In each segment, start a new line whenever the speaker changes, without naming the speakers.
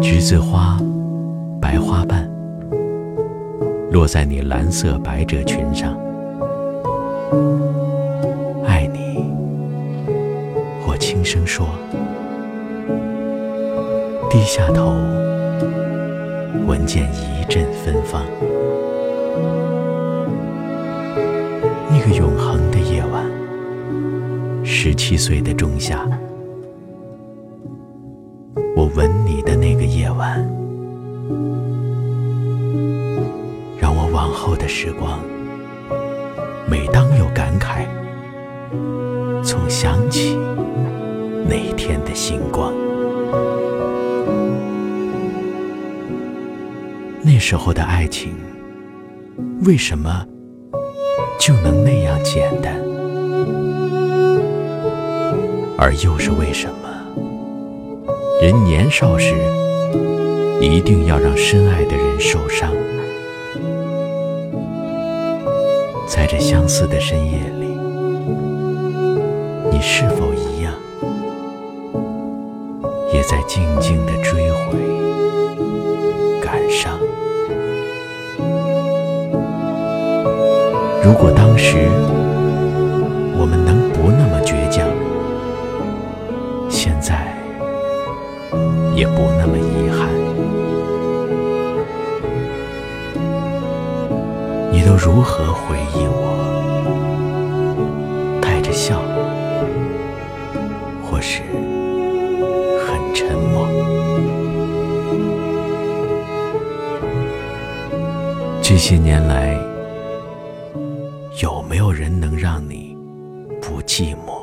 橘子花，白花瓣，落在你蓝色百褶裙上。爱你，我轻声说。低下头，闻见一阵芬芳。那个永恒的夜晚，十七岁的仲夏，吻你的那个夜晚，让我往后的时光，每当有感慨，总想起那天的星光。那时候的爱情，为什么就能那样简单？而又是为什么，人年少时一定要让深爱的人受伤？在这相似的深夜里，你是否一样，也在静静的追悔、感伤？如果当时不那么遗憾。你都如何回忆我？带着笑，或是很沉默？这些年来。有没有人能让你不寂寞？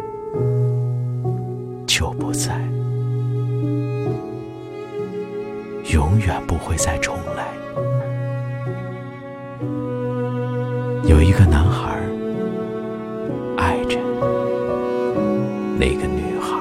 就不在，永远不会再重来。有一个男孩爱着那个女孩。